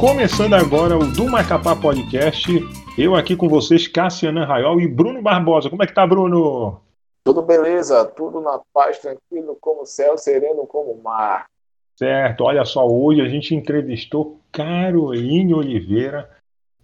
Começando agora o do Macapá Podcast. Eu aqui com vocês, Cassiana Raiol e Bruno Barbosa. Como é que tá, Bruno? Tudo beleza, tudo na paz, tranquilo como o céu, sereno como mar. Certo, olha só, hoje a gente entrevistou Caroline Oliveira,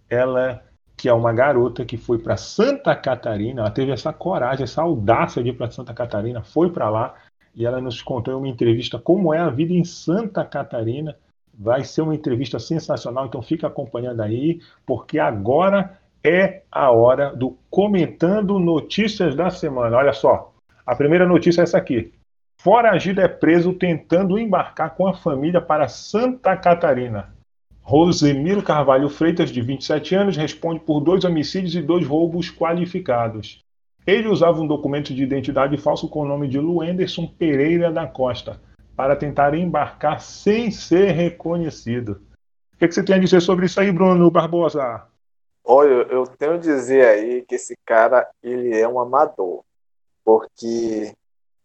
ela que é uma garota que foi para Santa Catarina, ela teve essa coragem, essa audácia de ir para Santa Catarina, foi para lá e ela nos contou em uma entrevista como é a vida em Santa Catarina. Vai ser uma entrevista sensacional, então fica acompanhando aí, porque agora é a hora do Comentando Notícias da Semana. Olha só, a primeira notícia é essa aqui. Foragido é preso tentando embarcar com a família para Santa Catarina. Rosemiro Carvalho Freitas, de 27 anos, responde por dois homicídios e dois roubos qualificados. Ele usava um documento de identidade falso com o nome de Luenderson Pereira da Costa para tentar embarcar sem ser reconhecido. O que, que você tem a dizer sobre isso aí, Bruno Barbosa? Olha, eu tenho a dizer aí que esse cara ele é um amador, porque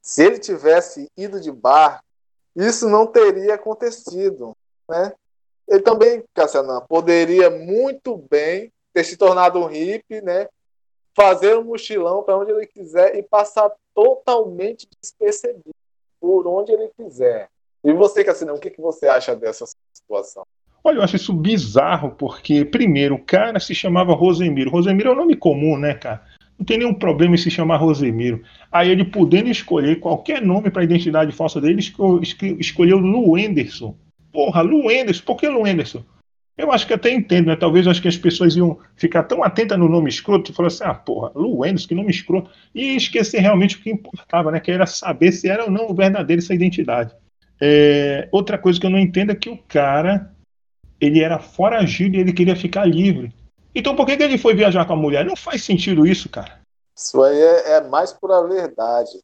se ele tivesse ido de bar, isso não teria acontecido, né? Ele também, Cassiano, poderia muito bem ter se tornado um hippie, né? Fazer um mochilão para onde ele quiser e passar totalmente despercebido por onde ele quiser. E você, Cassinão, o que, que você acha dessa situação? Olha, eu acho isso bizarro, porque, primeiro, o cara se chamava Rosemiro. Rosemiro é um nome comum, né, cara? Não tem nenhum problema em se chamar Rosemiro. Aí ele podendo escolher qualquer nome para a identidade falsa dele, escolheu Lu Anderson. Porra, Lu Anderson. Por que Lu Anderson? Eu acho que até entendo, né? Talvez acho que as pessoas iam ficar tão atentas no nome escroto e falar assim, ah, porra, Lu Anderson, que nome escroto, e esquecer realmente o que importava, né? Que era saber se era ou não verdadeira essa identidade. É, outra coisa que eu não entendo é que o cara, ele era foragido e ele queria ficar livre. Então por que, que ele foi viajar com a mulher? Não faz sentido isso, cara. Isso aí é, é mais pura verdade.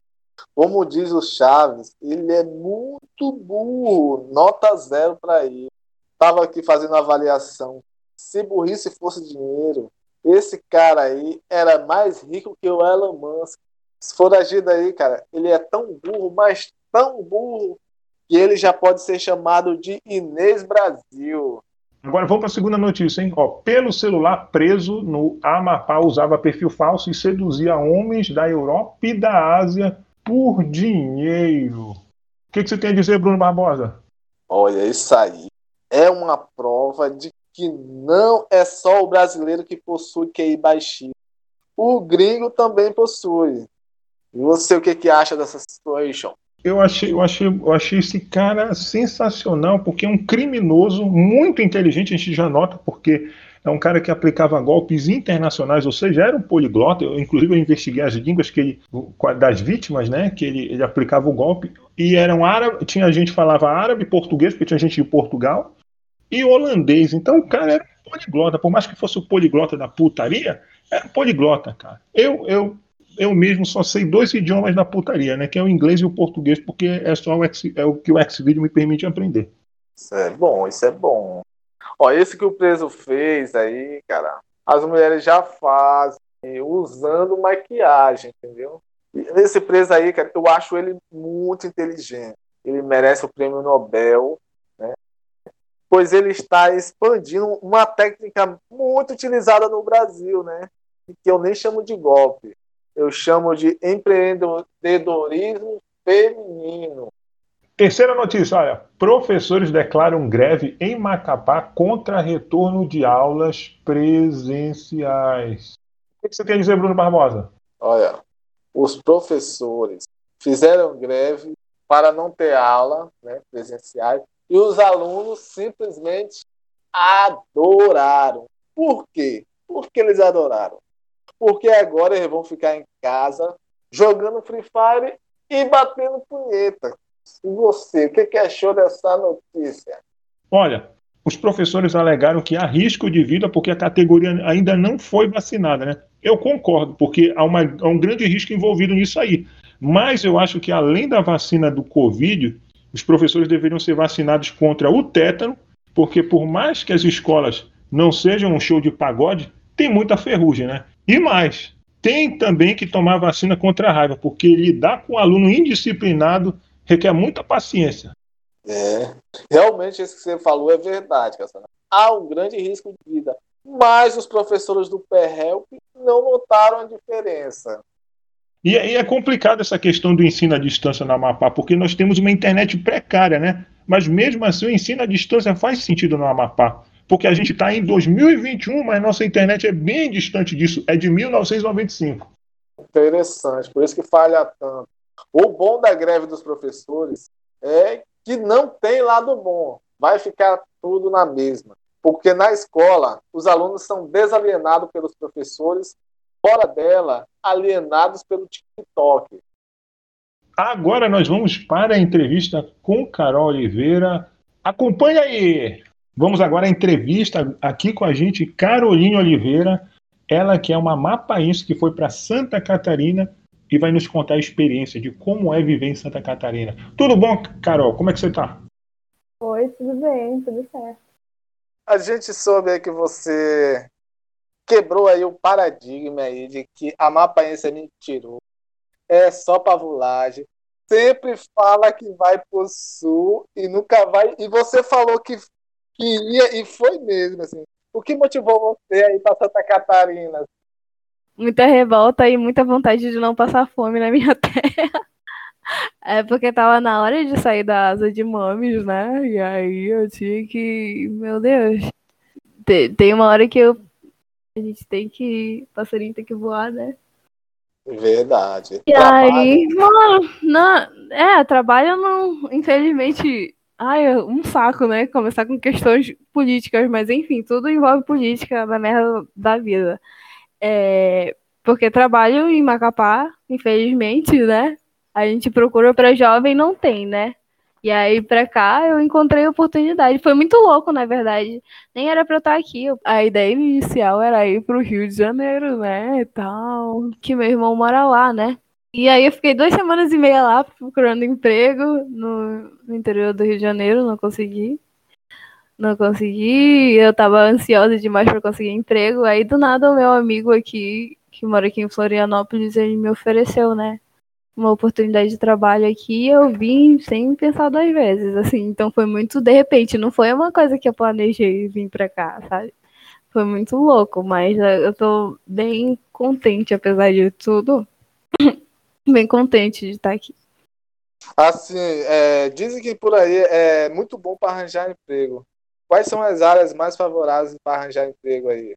Como diz o Chaves, ele é muito burro, nota zero para ele estava aqui fazendo avaliação. Se burrice fosse dinheiro, esse cara aí era mais rico que o Elon Musk. Se for agido aí, cara, ele é tão burro, mas tão burro, que ele já pode ser chamado de Inês Brasil. Agora vamos para a segunda notícia, hein? Ó, pelo celular preso no Amapá usava perfil falso e seduzia homens da Europa e da Ásia por dinheiro. O que, que você tem a dizer, Bruno Barbosa? Olha, isso aí é uma prova de que não é só o brasileiro que possui QI baixinho. O gringo também possui. E você, o que, que acha dessa situação? Eu achei, eu, achei, eu achei esse cara sensacional, porque é um criminoso muito inteligente, a gente já nota, porque é um cara que aplicava golpes internacionais, ou seja, era um poliglota. Eu, inclusive, eu investiguei as línguas que ele, das vítimas, né? Que ele, ele aplicava o golpe. E eram árabe, tinha gente que falava árabe, português, porque tinha gente de Portugal, e holandês. Então o cara era poliglota, por mais que fosse o poliglota da putaria, era poliglota, cara. Eu, eu, eu mesmo só sei dois idiomas da putaria, né? Que é o inglês e o português, porque é só o, é o que o Xvideo me permite aprender. Isso é bom, isso é bom. Ó, esse que o preso fez aí, cara, as mulheres já fazem usando maquiagem, entendeu? Esse preso aí, cara, eu acho ele muito inteligente. Ele merece o prêmio Nobel pois ele está expandindo uma técnica muito utilizada no Brasil, né? Que eu nem chamo de golpe, eu chamo de empreendedorismo feminino. Terceira notícia, olha, professores declaram greve em Macapá contra retorno de aulas presenciais. O que você tem a dizer, Bruno Barbosa? Olha, os professores fizeram greve para não ter aula né, presenciais e os alunos simplesmente adoraram. Por quê? Porque eles adoraram. Porque agora eles vão ficar em casa jogando Free Fire e batendo punheta. E você, o que achou dessa notícia? Olha, os professores alegaram que há risco de vida porque a categoria ainda não foi vacinada, né? Eu concordo, porque há, uma, há um grande risco envolvido nisso aí. Mas eu acho que além da vacina do Covid, os professores deveriam ser vacinados contra o tétano, porque por mais que as escolas não sejam um show de pagode, tem muita ferrugem, né? E mais, tem também que tomar vacina contra a raiva, porque lidar com um aluno indisciplinado requer muita paciência. É, realmente isso que você falou é verdade, Cassandra. há um grande risco de vida. Mas os professores do PERRELP não notaram a diferença. E aí é complicado essa questão do ensino à distância no Amapá, porque nós temos uma internet precária, né? Mas mesmo assim o ensino à distância faz sentido no Amapá. Porque a gente está em 2021, mas nossa internet é bem distante disso, é de 1995. Interessante, por isso que falha tanto. O bom da greve dos professores é que não tem lado bom, vai ficar tudo na mesma. Porque na escola, os alunos são desalienados pelos professores fora dela, alienados pelo TikTok. Agora nós vamos para a entrevista com Carol Oliveira. Acompanha aí! Vamos agora à entrevista aqui com a gente, Caroline Oliveira, ela que é uma mapaense que foi para Santa Catarina e vai nos contar a experiência de como é viver em Santa Catarina. Tudo bom, Carol? Como é que você está? Oi, tudo bem, tudo certo. A gente soube que você quebrou aí o paradigma aí de que a mapaense é mentiroso, é só pavulagem, sempre fala que vai pro sul e nunca vai. E você falou que queria e foi mesmo, assim. O que motivou você aí para Santa Catarina? Muita revolta e muita vontade de não passar fome na minha terra. É porque tava na hora de sair da asa de mames, né? E aí eu tinha que. Meu Deus. Tem uma hora que eu a gente tem que. Passarinho tem que voar, né? Verdade. E trabalho. aí, mano, não, é, trabalho não, infelizmente, ai, um saco, né? Começar com questões políticas, mas enfim, tudo envolve política na merda da vida. É, porque trabalho em Macapá, infelizmente, né? A gente procura para jovem não tem, né? E aí, pra cá, eu encontrei oportunidade. Foi muito louco, na verdade. Nem era pra eu estar aqui. A ideia inicial era ir pro Rio de Janeiro, né? E tal. Que meu irmão mora lá, né? E aí eu fiquei duas semanas e meia lá procurando emprego no, no interior do Rio de Janeiro, não consegui. Não consegui, eu tava ansiosa demais para conseguir emprego. Aí do nada o meu amigo aqui, que mora aqui em Florianópolis, ele me ofereceu, né? Uma oportunidade de trabalho aqui, eu vim sem pensar duas vezes, assim, então foi muito de repente, não foi uma coisa que eu planejei vir para cá, sabe? Foi muito louco, mas eh, eu tô bem contente, apesar de tudo, bem contente de estar aqui. Assim, é, dizem que por aí é muito bom para arranjar emprego. Quais são as áreas mais favoráveis para arranjar emprego aí?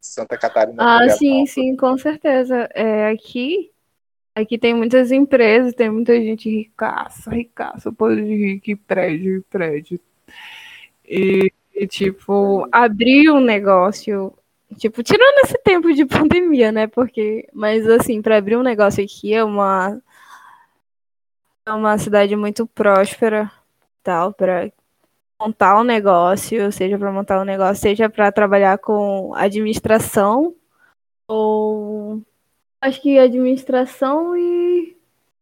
Santa Catarina. Ah, sim, sim, com certeza. É, aqui Aqui tem muitas empresas, tem muita gente ricaça, ricaça, poder de rico, e prédio, prédio. E, e, tipo, abrir um negócio, tipo, tirando esse tempo de pandemia, né? Porque, mas assim, para abrir um negócio aqui é uma é uma cidade muito próspera, tal, para montar um negócio, seja para montar um negócio, seja para trabalhar com administração ou acho que administração e...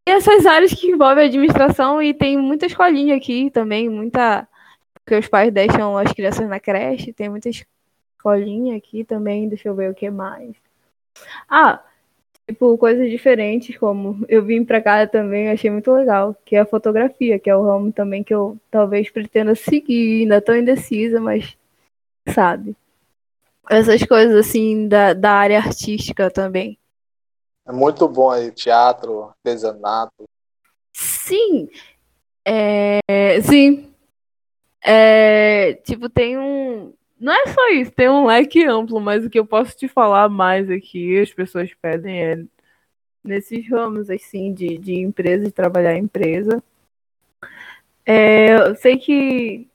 e essas áreas que envolvem administração e tem muita escolinha aqui também, muita porque os pais deixam as crianças na creche, tem muita escolinha aqui também, deixa eu ver o que mais. Ah, tipo, coisas diferentes, como eu vim pra cá também, achei muito legal, que é a fotografia, que é o ramo também que eu talvez pretenda seguir, ainda tô indecisa, mas sabe. Essas coisas assim da, da área artística também. É muito bom aí, teatro, artesanato. Sim. É, sim. É, tipo, tem um. Não é só isso, tem um leque amplo, mas o que eu posso te falar mais aqui, as pessoas pedem é nesses ramos assim de, de empresa, de trabalhar em empresa. É, eu sei que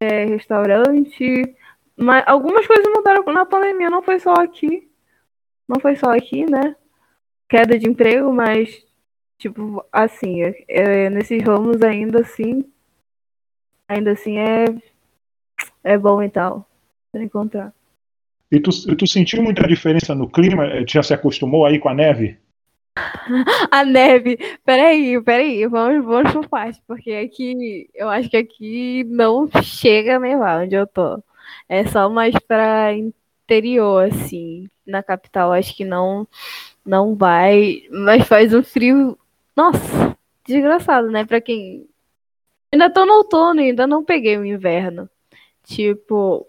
é restaurante, mas algumas coisas mudaram na pandemia, não foi só aqui. Não foi só aqui, né? Queda de emprego, mas, tipo, assim, é, é, nesses ramos ainda assim, ainda assim é, é bom e tal, pra encontrar. E tu, tu sentiu muita diferença no clima? Eh, já se acostumou aí com a neve? a neve. Peraí, peraí, vamos, vamos por parte, porque aqui, eu acho que aqui não chega a nevar onde eu tô. É só mais pra interior, assim. Na capital, acho que não não vai, mas faz um frio, nossa, desgraçado, né? Pra quem ainda tô no outono, ainda não peguei o inverno. Tipo,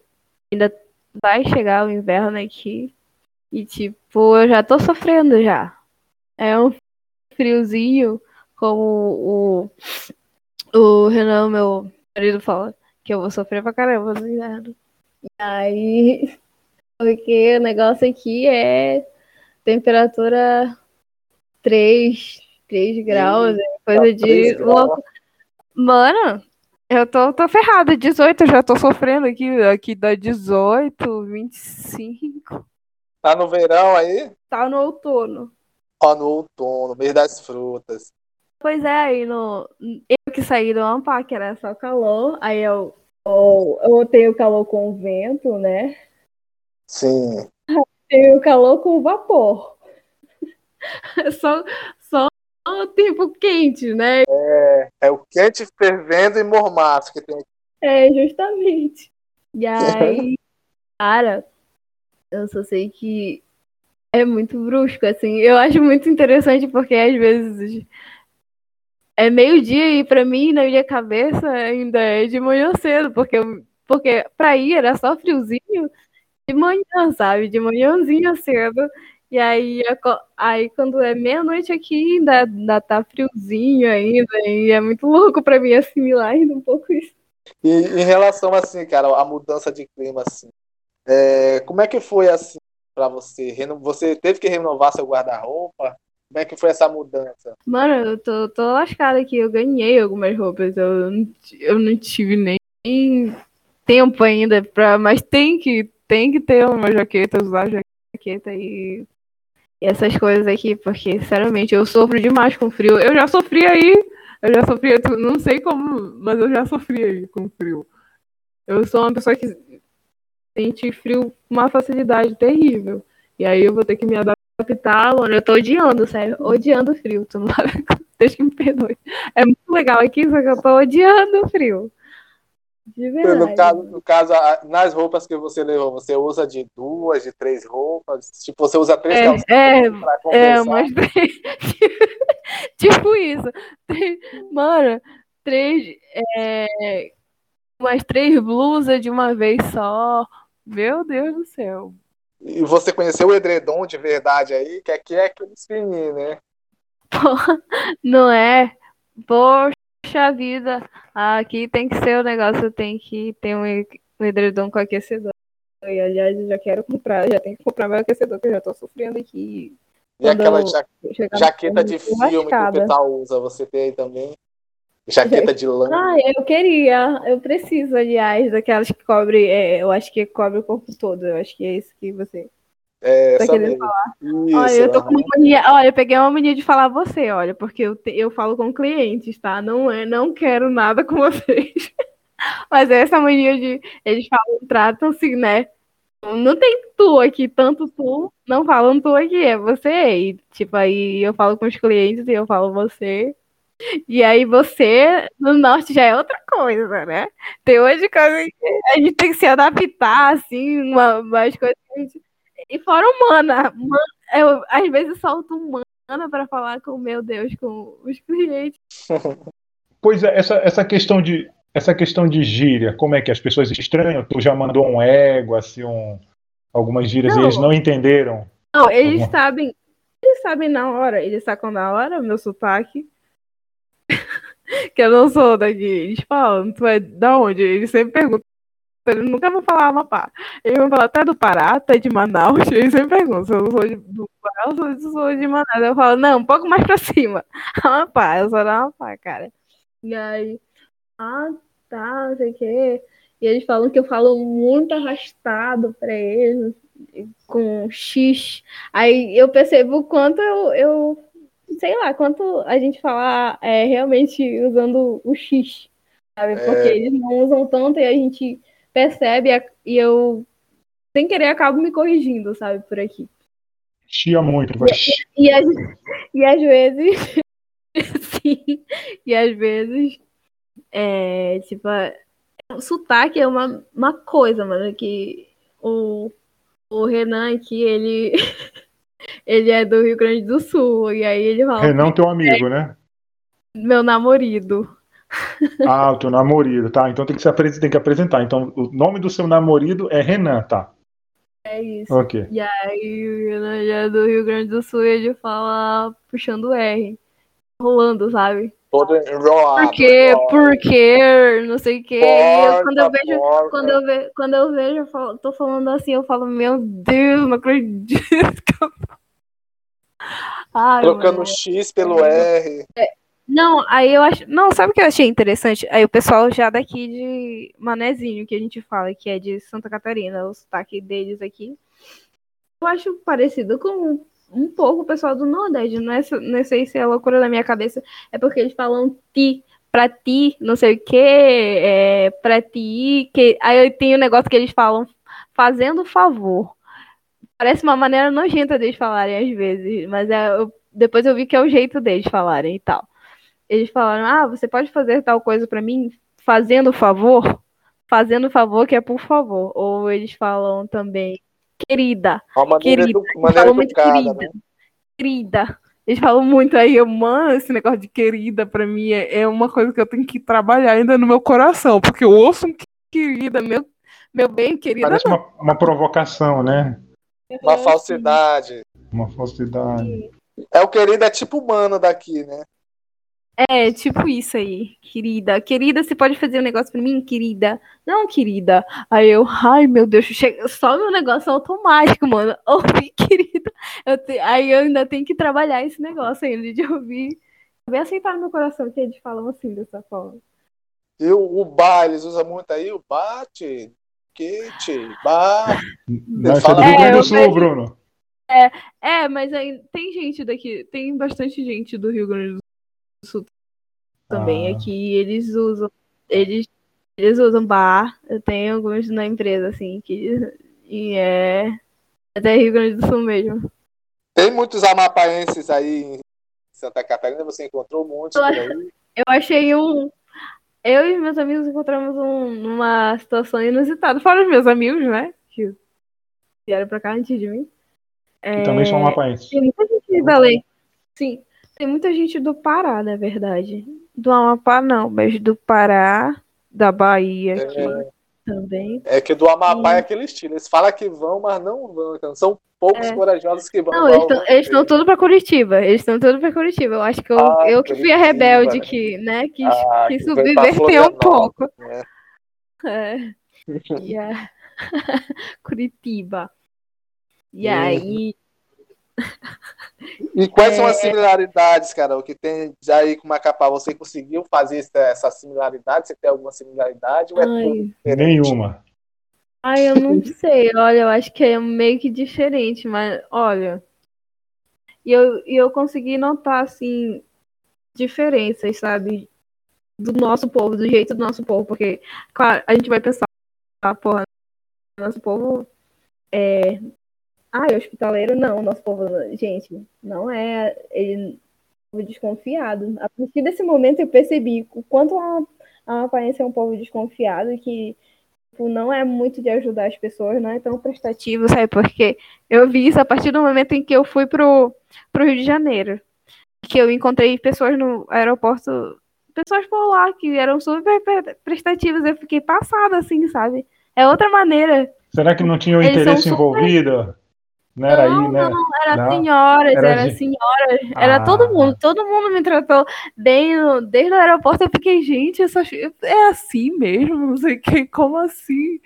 ainda vai chegar o inverno aqui. E, tipo, eu já tô sofrendo já. É um friozinho, como o, o Renan, meu marido, fala, que eu vou sofrer pra caramba no inverno. E aí, porque o negócio aqui é temperatura 3, 3 graus, é coisa de louco. Mano, eu tô, tô ferrada. 18, eu já tô sofrendo aqui. Aqui dá 18, 25. Tá no verão aí? Tá no outono. Ó, no outono, mês das frutas. Pois é, aí no. Eu que saí do Ampá, que era só calor. Aí eu, eu, eu tenho calor com vento, né? Sim. Tenho calor com vapor. só, só o tempo quente, né? É, é o quente fervendo e mormaço que tem aqui. É, justamente. E aí, cara, eu só sei que é muito brusco, assim. Eu acho muito interessante porque às vezes é meio-dia e pra mim, na minha cabeça, ainda é de manhã cedo, porque, porque pra ir era só friozinho de manhã, sabe? De manhãzinha cedo. E aí, aí quando é meia-noite aqui, ainda, ainda tá friozinho ainda, e é muito louco pra mim assimilar ainda um pouco isso. E em relação, assim, cara, a mudança de clima, assim, é, como é que foi, assim, para você? Você teve que renovar seu guarda-roupa? Como é que foi essa mudança? Mano, eu tô, tô lascada aqui, eu ganhei algumas roupas, eu, eu não tive nem tempo ainda, pra, mas tem que, tem que ter uma jaqueta, usar jaqueta e e essas coisas aqui, porque, sinceramente, eu sofro demais com frio. Eu já sofri aí, eu já sofri, não sei como, mas eu já sofri aí com frio. Eu sou uma pessoa que sente frio com uma facilidade terrível. E aí eu vou ter que me adaptar, mano. Eu tô odiando, sério, odiando o frio. Tu não sabe, deixa que me perdoe. É muito legal aqui, só que eu tô odiando o frio. De verdade. No caso, no caso, nas roupas que você levou, você usa de duas, de três roupas? Tipo, você usa três é, calcinhas é, É, umas três. tipo isso. Mano, três. É, umas três blusas de uma vez só. Meu Deus do céu. E você conheceu o edredom de verdade aí, que aqui é aquele fininho, né? Porra, não é? Poxa vida, aqui tem que ser o negócio, tem que ter um edredom com aquecedor. E aliás, eu já quero comprar, já tenho que comprar meu aquecedor, que eu já tô sofrendo aqui. E aquela ja jaqueta de filme mascada. que o pessoal usa, você tem aí também? Jaqueta de lã. Ah, eu queria, eu preciso, aliás, daquelas que cobre, é, eu acho que cobre o corpo todo, eu acho que é isso que você é, tá querendo falar. Isso, olha, eu tô com uma mania. Olha, eu peguei uma mania de falar você, olha, porque eu, te, eu falo com clientes, tá? Não é, não quero nada com vocês. Mas é essa mania de eles falam, tratam-se, né? Não tem tu aqui, tanto tu, não falam tu aqui, é você. E, tipo, aí eu falo com os clientes e eu falo você. E aí você, no norte, já é outra coisa, né? Tem hoje coisa que a gente tem que se adaptar, assim, uma, umas coisas que a gente e fora humana. Eu, às vezes solto humana para falar com, meu Deus, com os clientes. Pois é, essa, essa questão de essa questão de gíria, como é que as pessoas estranham? Tu já mandou um ego, assim, um, algumas gírias não, e eles não entenderam? Não, eles sabem, eles sabem na hora, eles sacam na hora meu sotaque. que eu não sou daqui. Eles falam, tu é da onde? Eles sempre perguntam eles nunca vão falar Amapá. Eles vão falar até do Pará, até de Manaus. Eles sempre perguntam se eu sou de, do Pará ou se eu sou de Manaus. Eu falo, não, um pouco mais pra cima. Amapá, eu sou da Amapá, cara. E aí, ah, tá, não sei o quê. E eles falam que eu falo muito arrastado pra eles, com X. Aí eu percebo o quanto eu, eu sei lá, quanto a gente fala é, realmente usando o X, sabe? Porque é... eles não usam tanto e a gente percebe e eu, sem querer, acabo me corrigindo, sabe, por aqui. Chia muito, vai. E, e, às, e às vezes, sim, e às vezes, é, tipo, sotaque é uma, uma coisa, mano, que o, o Renan aqui, ele, ele é do Rio Grande do Sul, e aí ele fala... Renan, teu amigo, né? Meu namorado. Ah, o teu namorado, tá? Então tem que, se apres- tem que apresentar. Então, o nome do seu namorado é Renan, tá? É isso. Ok. E aí, o Renan já é do Rio Grande do Sul, ele fala puxando o R. Rolando, sabe? Todo enrolado. Por quê? Por quê? Não sei o quê. Porta, quando eu vejo, porta. quando eu, ve, quando eu vejo, eu falo, tô falando assim, eu falo, meu Deus, não acredito. que eu- Ai, Trocando mano. o X pelo R. Não, aí eu acho. Não, sabe o que eu achei interessante? Aí o pessoal já daqui de Manezinho, que a gente fala, que é de Santa Catarina, o sotaque deles aqui. Eu acho parecido com um pouco o pessoal do Nordeste. Não, é, não sei se é loucura da minha cabeça, é porque eles falam ti, pra ti, não sei o que, é, pra ti, que. Aí tem o negócio que eles falam fazendo favor. Parece uma maneira nojenta deles falarem às vezes, mas é, eu- depois eu vi que é o jeito deles falarem e tal eles falaram: Ah, você pode fazer tal coisa pra mim fazendo favor? Fazendo favor que é por favor. Ou eles falam também, querida. Uma Querida. edu falam muito educada, querida. né? Querida. Eles falam muito aí, eu, mano, esse negócio de querida pra mim é, é uma coisa que eu tenho que trabalhar ainda no meu coração, porque eu ouço um querida, meu, meu bem, querida. Parece uma, uma provocação, né? Uma não. falsidade. Uma falsidade. É o querido, é tipo humano daqui, né? É, tipo isso aí, querida. Querida, você pode fazer um negócio pra mim, querida? Não, querida. Aí eu, ai meu Deus, chega, só meu negócio automático, mano. Ouvir, querida. Eu te- aí eu ainda tenho que trabalhar esse negócio ainda de ouvir. Bem aceitar no meu coração que eles falam assim, dessa forma. E o, o bar, eles usam muito aí o bate, bar. Isso é do fala- Rio Grande É, do Sul, vejo- Bruno. É, mas aí tem gente daqui, tem bastante gente do Rio Grande do Sul também Ah. aqui. Eles usam, eles, eles usam bar. Eu tenho alguns na empresa, assim, que e é até Rio Grande do Sul mesmo. Tem muitos amapaenses aí em Santa Catarina, você encontrou muitos aí. Eu achei um. Eu e meus amigos encontramos um, numa situação inusitada. Fora os meus amigos, né? Que vieram pra cá antes de mim. Que também são mapaenses. Tem muita gente de Belém. Sim. Tem muita gente do Pará, na verdade. Do Amapá, não, mas do Pará, da Bahia aqui É, também. é que do Amapá é aquele estilo. Eles falam que vão, mas não vão. Então, são poucos É. corajosos que vão. Não, eles estão eles estão tudo pra Curitiba. Eles estão tudo pra Curitiba. Eu acho que eu, Ah, eu que fui a rebelde né? que, né, que, Ah, que que subverteu um pouco. né? É. E Curitiba. E Uhum. aí. E quais são É. as similaridades, Carol, que tem já aí com o Macapá? Você conseguiu fazer essa, essa similaridade? Você tem alguma similaridade? Ou é tudo Ai, diferente? Nenhuma. ai, eu não sei. Olha, eu acho que é meio que diferente, mas olha. E eu, e eu consegui notar, assim, diferenças, sabe? Do nosso povo, do jeito do nosso povo. Porque, claro, a gente vai pensar, ah, porra, nosso povo é. Ah, é hospitaleiro? Não, nosso povo, gente, não é. Ele povo desconfiado. A partir desse momento eu percebi o quanto a, a aparência é um povo desconfiado e que tipo, não é muito de ajudar as pessoas, não é tão prestativo, sabe? Porque eu vi isso a partir do momento em que eu fui pro, pro Rio de Janeiro. Que eu encontrei pessoas no aeroporto, pessoas por lá que eram super pre- prestativas. Eu fiquei passada, assim, sabe? É outra maneira. Será que não tinha o Eles interesse super- envolvido? Não era aí, Não, né? Era Não, senhoras, era era, de- senhoras, era Ah. todo mundo, todo mundo me tratou bem desde o aeroporto. Eu fiquei, gente, é assim mesmo, não sei como assim?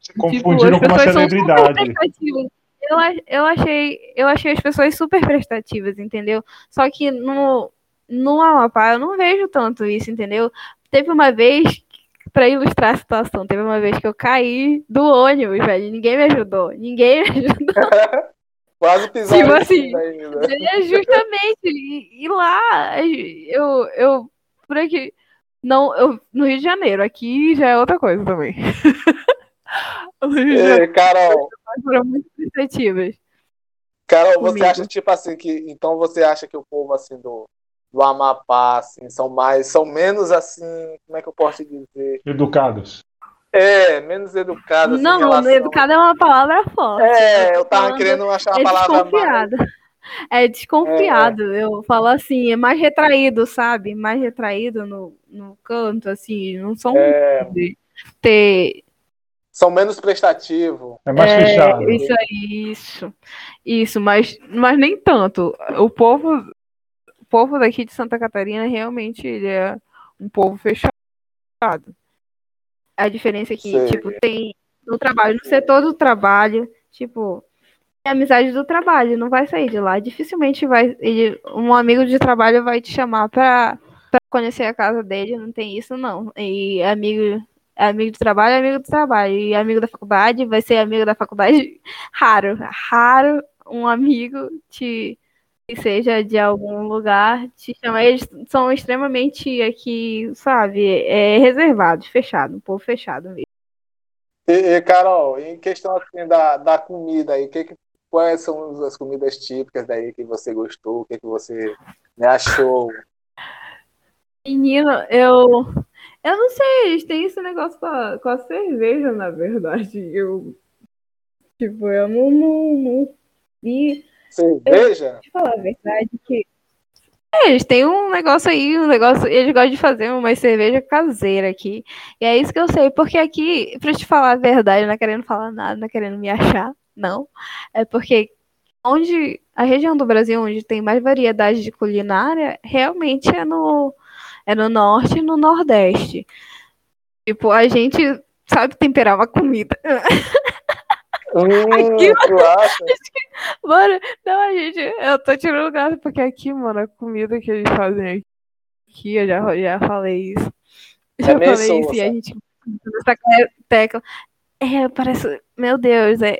Se confundiram com uma pessoas são super celebridade. prestativas. Eu, eu, achei, eu achei as pessoas super prestativas, entendeu? Só que no, no Amapá eu não vejo tanto isso, entendeu? Teve uma vez, pra ilustrar a situação, teve uma vez que eu caí do ônibus, velho. Ninguém me ajudou. Ninguém me ajudou. Quase pisaram Tipo assim. É justamente. E, e lá, eu, eu, por aqui, não, eu, no Rio de Janeiro, aqui já é outra coisa também. Ei, Carol, foram muito prestativas. Carol, você Comigo. acha tipo assim que então você acha que o povo assim do, do Amapá assim são mais são menos assim, como é que eu posso te dizer? Educados. É, menos educados assim, Não, relação- educado é uma palavra forte. É, eu tava querendo achar uma é palavra mais desconfiada. é desconfiado. É. Eu falo assim, é mais retraído, sabe? Mais retraído no, no canto, assim. Não são é... ter. São menos prestativos. É mais é, fechado. Isso aí, isso. Isso, mas, mas nem tanto. O povo, povo daqui de Santa Catarina realmente ele é um povo fechado. A diferença é que, Sei. tipo, tem no trabalho, no setor do trabalho, tipo, amizade do trabalho, não vai sair de lá. Dificilmente vai. Ele, um amigo de trabalho vai te chamar pra, pra conhecer a casa dele, não tem isso, não. E amigo. Amigo do trabalho é amigo do trabalho. E amigo da faculdade vai ser amigo da faculdade. Raro. Raro um amigo te seja de algum lugar te chama. Eles são extremamente aqui, sabe, é, reservados, fechados, um povo fechado mesmo. E, e, Carol, em questão assim, da, da comida aí, que, que, quais são as comidas típicas daí que você gostou, o que, que você né, achou? Menino, eu. Eu não sei, eles têm esse negócio com a, com a cerveja, na verdade. Eu. Tipo, eu não, não, não vi. Cerveja? Eu, deixa eu falar a verdade que. É, eles têm um negócio aí, um negócio. Eles gostam de fazer uma cerveja caseira aqui. E é isso que eu sei, porque aqui, pra te falar a verdade, não é querendo falar nada, não é querendo me achar, não. É porque onde a região do Brasil onde tem mais variedade de culinária realmente é no, é no norte e no nordeste. Tipo, a gente sabe temperar uma comida. Hum, aqui, mano, mano, não, a gente, eu tô tirando graça, porque aqui, mano, a comida que eles fazem aqui, eu já, já falei isso. É já falei isso sabe? e a gente nessa tecla. É, parece, meu Deus, é,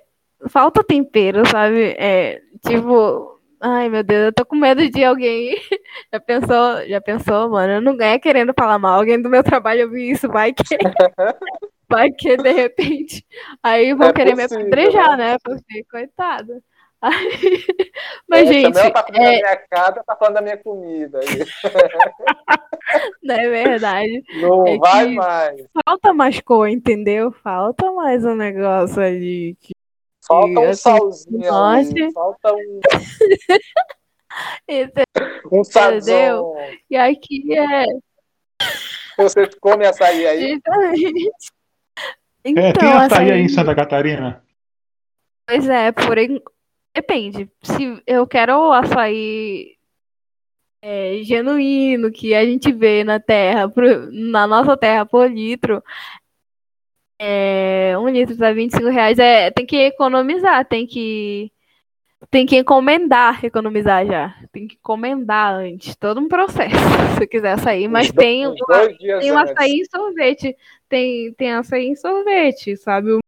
falta tempero, sabe? É, tipo, ai meu Deus, eu tô com medo de alguém. Já pensou, já pensou, mano? Eu não ganho querendo falar mal. Alguém do meu trabalho ouvir isso, vai que. Vai que de repente aí vão é querer possível, me apedrejar, né? né? Porque, coitado. Aí... Mas, é, gente. Tá falando é... da minha casa, tá falando da minha comida. Não é verdade. Não é vai mais. Falta mais cor, entendeu? Falta mais um negócio ali. Que... Falta um assim, salzinho ali. Falta um. um salzão. E aqui é. Você come açaí aí? Exatamente. Então, é, tem então, açaí aí em Santa Catarina? Pois é, porém, depende. Se eu quero açaí é, genuíno, que a gente vê na terra, pro, na nossa terra por litro, é, um litro tá 25 reais, é, tem que economizar, tem que tem que encomendar, economizar já. Tem que encomendar antes. Todo um processo, se quiser sair. Mas tem, uma, tem um açaí em sorvete. Tem, tem açaí em sorvete, sabe?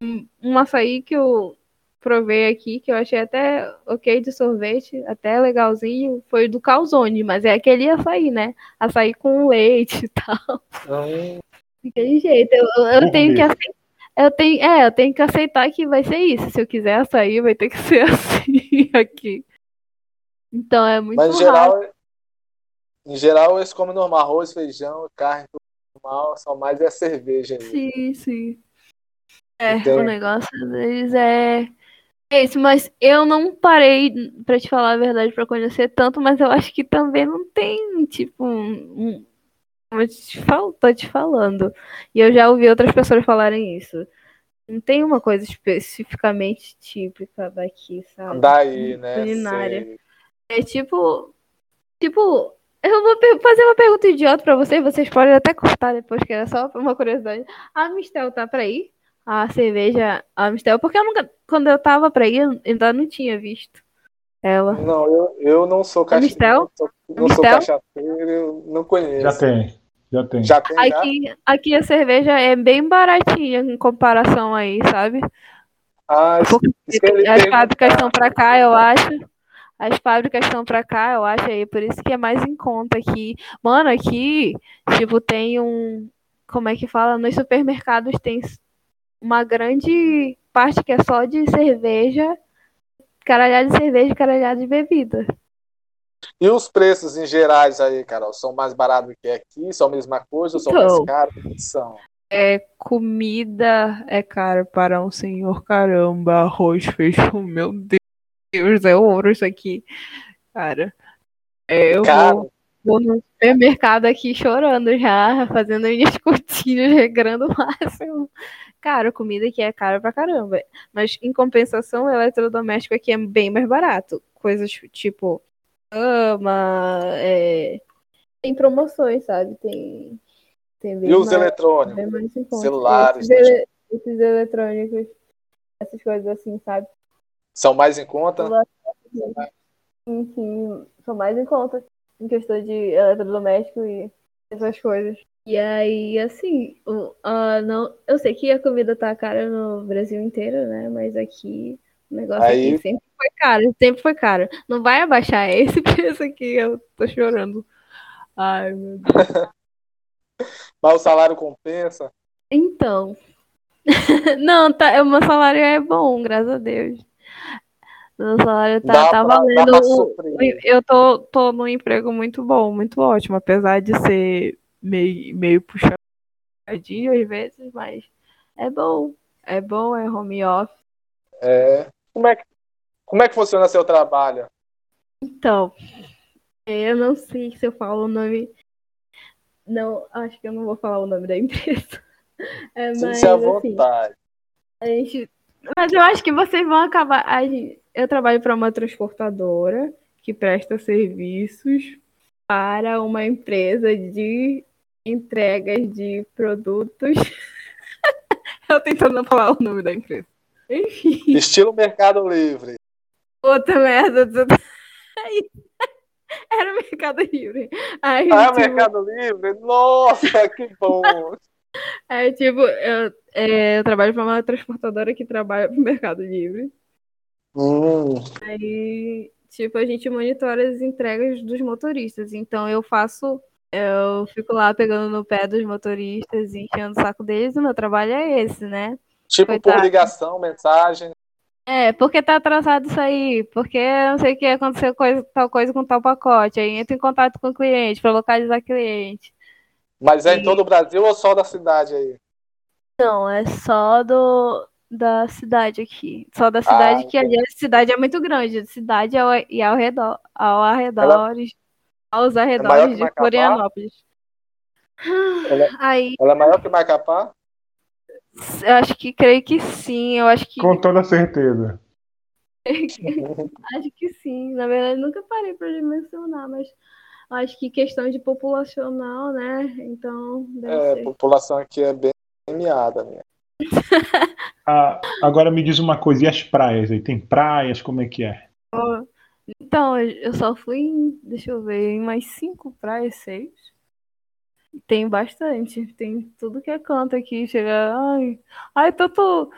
Um, um açaí que eu provei aqui, que eu achei até ok de sorvete, até legalzinho, foi do Calzone, mas é aquele açaí, né? Açaí com leite e tal. Ah. Daquele jeito. Eu, eu tenho que aceitar eu tenho, é, eu tenho que aceitar que vai ser isso. Se eu quiser sair, vai ter que ser assim aqui. Então é muito Mas em geral, em geral eles comem normal, arroz, feijão, carne, tudo normal, só mais é a cerveja. Aí. Sim, sim. É, Entendi. o negócio deles é é isso, mas eu não parei, para te falar a verdade, para conhecer tanto, mas eu acho que também não tem, tipo, um, como eu te falo, tô te falando. E eu já ouvi outras pessoas falarem isso. Não tem uma coisa especificamente típica daqui, sabe? Daí, né? Culinária. Sei. É tipo. Tipo, eu vou fazer uma pergunta idiota pra vocês, vocês podem até cortar depois, que é só uma curiosidade. A Mistel tá pra ir? A cerveja, a Mistel, porque eu nunca, quando eu tava pra ir, eu ainda não tinha visto ela. Não, eu, eu não sou cachaceiro. Não, não sou cachaceiro, eu não conheço. Já tem. Já tem. Já tem aqui, já? aqui a cerveja é bem baratinha em comparação aí, sabe? Ah, as fábricas estão para cá, eu acho. As fábricas estão para cá, eu acho aí, por isso que é mais em conta aqui. Mano, aqui, tipo, tem um. Como é que fala? Nos supermercados tem uma grande parte que é só de cerveja, caralhada de cerveja e caralhada de bebida. E os preços em gerais aí, Carol, são mais baratos que aqui? São a mesma coisa ou são mais então, caros? São? É, comida é caro para um senhor caramba. Arroz, feijão, meu Deus. Deus, é ouro isso aqui. Cara, é, eu Cara. vou, vou no supermercado aqui chorando já, fazendo minhas cortinas, regrando o máximo. Cara, comida aqui é cara pra caramba. Mas em compensação, o eletrodoméstico aqui é bem mais barato. Coisas tipo cama, é, tem promoções, sabe? Tem, tem E os mais- eletrônicos? Celulares, Esses, ele- esses eletrônicos, essas coisas assim, sabe? São mais em conta? Sim, sim, são mais em conta em questão de eletrodoméstico e essas coisas. E aí, assim, ah, não, eu sei que a comida tá cara no Brasil inteiro, né? Mas aqui o negócio Aí- aqui sempre foi caro, sempre foi caro. Não vai abaixar esse preço aqui, eu tô chorando. Ai, meu Deus. Mas o salário compensa? Então. Não, tá, o meu salário é bom, graças a Deus. Meu salário tá, Dá tá pra- valendo. o- eu tô, tô num emprego muito bom, muito ótimo, apesar de ser meio, meio puxadinho às vezes, mas é bom. É bom, é home office. É. Como é que, como é que funciona seu trabalho? Então, eu não sei se eu falo o nome. Não, acho que eu não vou falar o nome da empresa. É, mas, Sinta-se à assim, vontade. A gente... Mas eu acho que vocês vão acabar. a gente- Eu trabalho para uma transportadora que presta serviços para uma empresa de entregas de produtos. eu tentando não falar o nome da empresa. Enfim, Estilo Mercado Livre. outra merda. Era o Mercado Livre. Aí, Ah, é tipo, Mercado Livre? Nossa, que bom! Aí, tipo, eu, é, eu trabalho para uma transportadora que trabalha para o Mercado Livre. Hum, Aí, tipo, a gente monitora as entregas dos motoristas. Então, eu faço, eu fico lá pegando no pé dos motoristas e enchendo o saco deles. O meu trabalho é esse, né? tipo por Coitado. ligação, mensagem. É, porque tá atrasado isso aí? Porque não sei o que aconteceu coisa, tal coisa com tal pacote. Aí entra em contato com o cliente para localizar cliente. Mas é em E- todo o Brasil ou só da cidade aí? Não, é só do da cidade aqui. Só da cidade, Ah, que aliás, a cidade é muito grande. Cidade ao, e ao redor, ao arredores, aos maior arredores que de Macapá? Florianópolis. Ela, Aí, ela é maior que Macapá? eu acho que creio que sim. Eu acho que Com toda certeza. acho que sim. Na verdade, nunca parei para dimensionar, mas acho que questão de populacional, né? Então, deve É, a ser. população aqui é bem miada, né? Ah, agora me diz uma coisa, e as praias aí? Tem praias, como é que é? Então, eu só fui em, deixa eu ver, em mais cinco praias, seis. Tem bastante, tem tudo que é canto aqui, chega, ai, ai, tanto,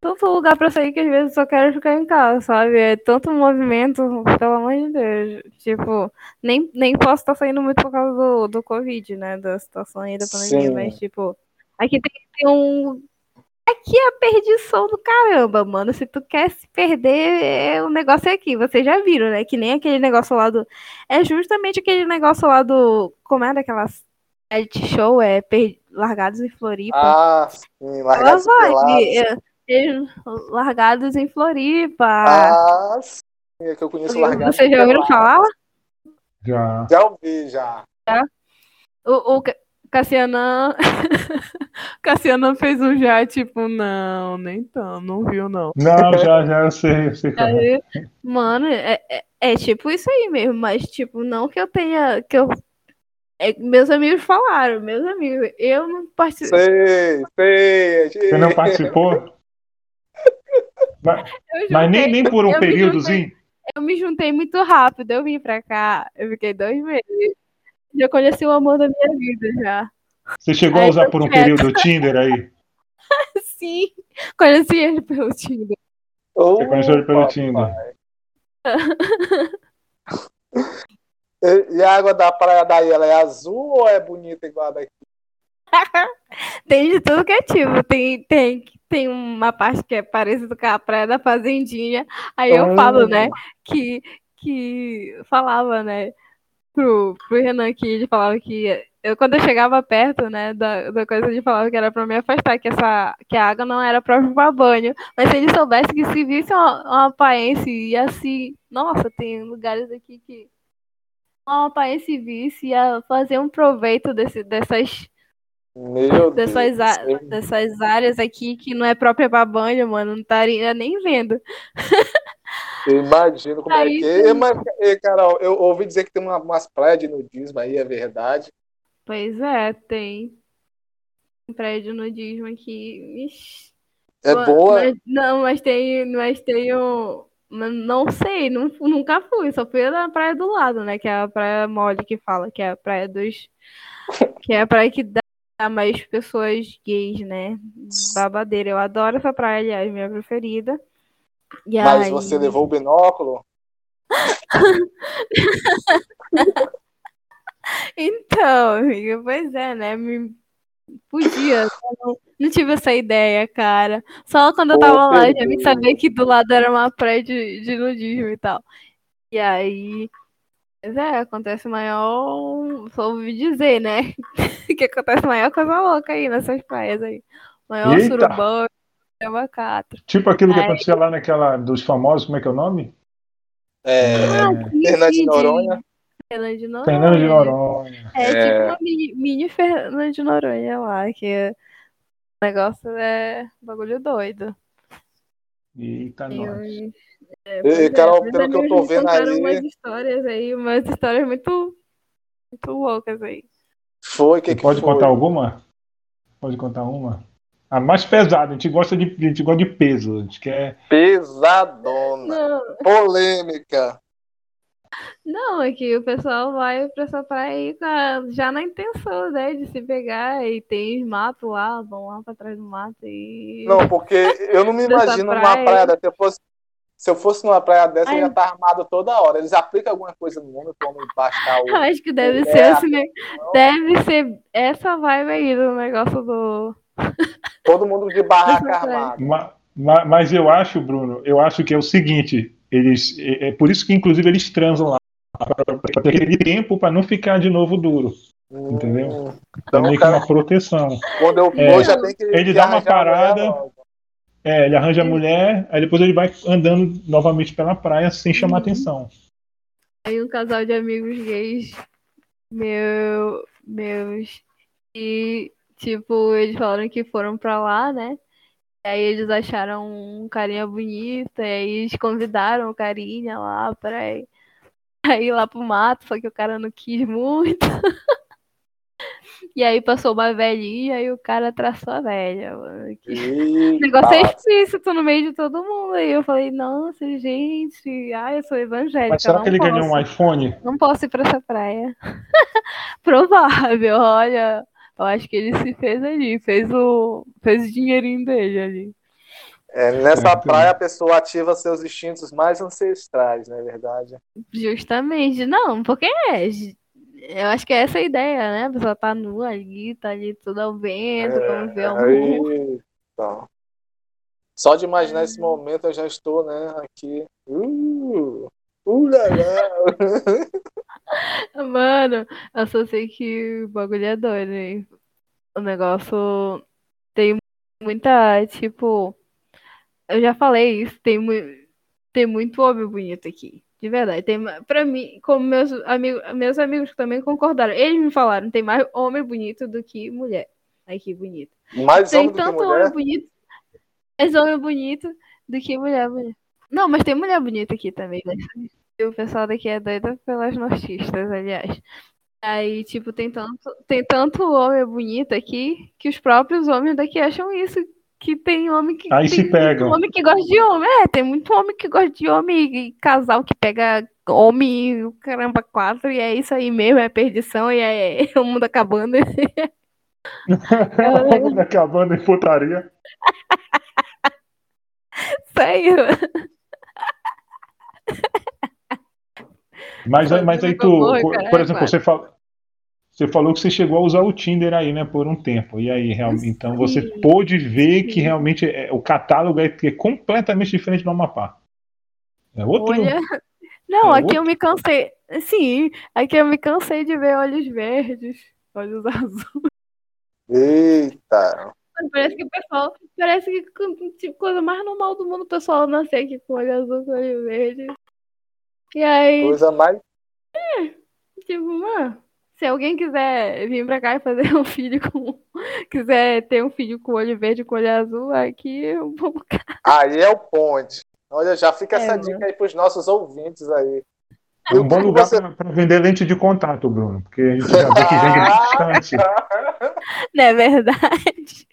tanto lugar pra sair que às vezes eu só quero ficar em casa, sabe? É tanto movimento, pelo amor de Deus. Tipo, nem, nem posso estar saindo muito por causa do, do Covid, né? Da situação aí da pandemia, Sim. mas tipo, aqui tem, tem um. Aqui é a perdição do caramba, mano. Se tu quer se perder, é, o negócio é aqui. Vocês já viram, né? Que nem aquele negócio lá do. É justamente aquele negócio lá do. Como é daquelas reality show? É per... Largados em Floripa. Ah, sim, largados e vai. pelados. é, é, largados em Floripa. Ah, sim, é que eu conheço largados Vocês já ouviram falar? Já. Já ouvi, já. O, o Ca- Cassianã. Cassianã fez um já, tipo, não, nem tão, não viu, não. Não, já, já, eu sei, eu sei. é. Aí, mano, é, é, é tipo isso aí mesmo, mas tipo, não que eu tenha. Que eu, é, meus amigos falaram, meus amigos. Eu não participo. Sei, sei. Você não participou? Mas, mas nem, nem por um períodozinho? Eu me juntei muito rápido, eu vim pra cá, eu fiquei dois meses. Já conheci o amor da minha vida já. Você chegou a Ai, usar por um quieta. período o Tinder aí? Sim, conheci ele pelo Tinder. Você conheceu ele pelo Tinder. E e a água da praia daí, ela é azul ou é bonita igual a daqui? Tem de tudo que é tipo. Tem, tem, tem uma parte que é parecida com a praia da Fazendinha. Aí eu Ah. falo, né, que, que falava, né, pro, pro Renan que ele falava que eu quando eu chegava perto, né, da, da coisa de falar que era pra me afastar, que essa que a água não era própria para banho. Mas se ele soubesse que se visse uma, uma paense e assim, nossa, tem lugares aqui que uma paense visse ia fazer um proveito desse, dessas Meu dessas, á- dessas áreas aqui que não é própria para banho, mano, não estaria nem vendo. Eu imagino como Aí, é que é. Mas, Carol, eu ouvi dizer que tem uma- umas praias de nudismo aí, é verdade. Pois é, tem um prédio nudismo aqui. Ixi. É boa. mas- não, mas tem, mas tem um. Não sei, não, nunca fui, só fui na praia do lado, né? Que é a praia mole que fala, que é a praia dos. Que é a praia que dá mais pessoas gays, né? Babadeira. Eu adoro essa praia, aliás, minha preferida. E Mas aí- você levou o binóculo? Então, amiga, pois é, né? Me... Podia, não, não tive essa ideia, cara. Só quando eu Pô, tava lá, eu já perdeu. saber que do lado era uma praia de, de nudismo e tal. E aí, pois é, acontece maior. Só ouvi dizer, né? que acontece maior coisa louca aí nessas praias aí. Maior Eita! surubão, Tipo aquilo que Aí- acontecia lá naquela dos famosos, como é que é o nome? É, Fernando de Noronha. Fernando de Noronha. Fernando de Noronha. É, É. tipo uma mini, mini Fernando de Noronha lá, que o negócio é bagulho doido. Eita, E nós. eu- é, E, é, Carol, pelo que eu tô vendo aí- umas histórias aí, umas histórias muito, muito loucas aí. Foi, o que, que pode foi? contar alguma? Pode contar uma? A mais pesada, a gente gosta de, a gente gosta de peso. A gente quer. Pesadona. Não, Polêmica. não, é que o pessoal vai pra essa praia aí com a- já na intenção, né, de se pegar e tem os matos lá, vão lá pra trás do mato e... Não, porque eu não me imagino numa praia. praia dessa. Se eu fosse, se eu fosse numa praia dessa, eu Ai. ia estar armado toda hora. Eles aplicam alguma coisa no homem para o homem bastar o. Acho que deve É, ser assim, né? Deve ser essa vibe aí do negócio do. Todo mundo de barraca Dessa praia. armado. Ma- ma- Mas eu acho, Bruno, eu acho que é o seguinte: eles, é é por isso que, inclusive, eles transam lá. Pra ter aquele tempo para não ficar de novo duro. Entendeu? Hum, É Então, meio que uma proteção. quando eu É. já tem que. Ele dá uma parada. É, ele arranja a mulher, aí depois ele vai andando novamente pela praia sem chamar Uhum. atenção. Aí um casal de amigos gays, meu, meus, e tipo, eles falaram que foram pra lá, né? Aí eles acharam um carinha bonito, e aí eles convidaram o carinha lá pra ir, pra ir lá pro mato, só que o cara não quis muito. E aí passou uma velhinha e o cara traçou a velha, mano. Que- O negócio é explícito no meio de todo mundo. Aí eu falei, nossa, gente, ai, eu sou evangélica. Mas será não que ele posso, ganhou um iPhone? Não posso ir pra essa praia. Provável, olha. Eu acho que ele se fez ali, fez o, fez o dinheirinho dele ali. É, nessa praia a pessoa ativa seus instintos mais ancestrais, não é verdade? Justamente, não, porque é, eu acho que é essa a ideia, né? A pessoa tá nua ali, tá ali tudo ao vento, como vê o mundo. Eita. Só de imaginar esse momento eu já estou, né, aqui. Uh, uh, lá, lá. Mano, eu só sei que o bagulho é doido, hein? O negócio tem muita, tipo, eu já falei isso, tem, mu tem muito homem bonito aqui. De verdade. Tem, pra mim, como meus amigos, meus amigos também concordaram. Eles me falaram, tem mais homem bonito do que mulher. Ai, que bonito. Mais Tem homem tanto mulher? homem bonito, mais homem bonito do que mulher bonita. Não, mas tem mulher bonita aqui também, né? O pessoal daqui é doido pelas nortistas, aliás. Aí, tipo, tem tanto, tem tanto homem bonito aqui que os próprios homens daqui acham isso. Que tem homem que. Aí tem se pegam. Homem que gosta de homem. É, tem muito homem que gosta de homem e casal que pega homem, e o caramba, quatro, e é isso aí mesmo, é perdição, e é o mundo acabando. Vamos acabando em putaria. Aí, Mas, mas aí tu, amor, por, cara, por exemplo, você, fala, você falou que você chegou a usar o Tinder aí, né, por um tempo. E aí, real- então você pôde ver que realmente é- o catálogo é, é completamente diferente do Amapá. É outro. Olha. Não, É aqui eu me cansei. Sim, aqui eu me cansei de ver olhos verdes. olhos azuis. Eita! Parece que o pessoal. Parece que tipo, coisa mais normal do mundo o pessoal nascer aqui com olho azul, com olho verde. E aí. Coisa mais. É, tipo, mano. Se alguém quiser vir pra cá e fazer um filho com. quiser ter um filho com olho verde com olho azul, aqui eu vou. Aí é o ponte. Olha, já fica É, essa mano. dica aí pros nossos ouvintes aí. É um bom lugar você- para vender lente de contato, Bruno, porque a gente já vê que vende bastante. Não é verdade?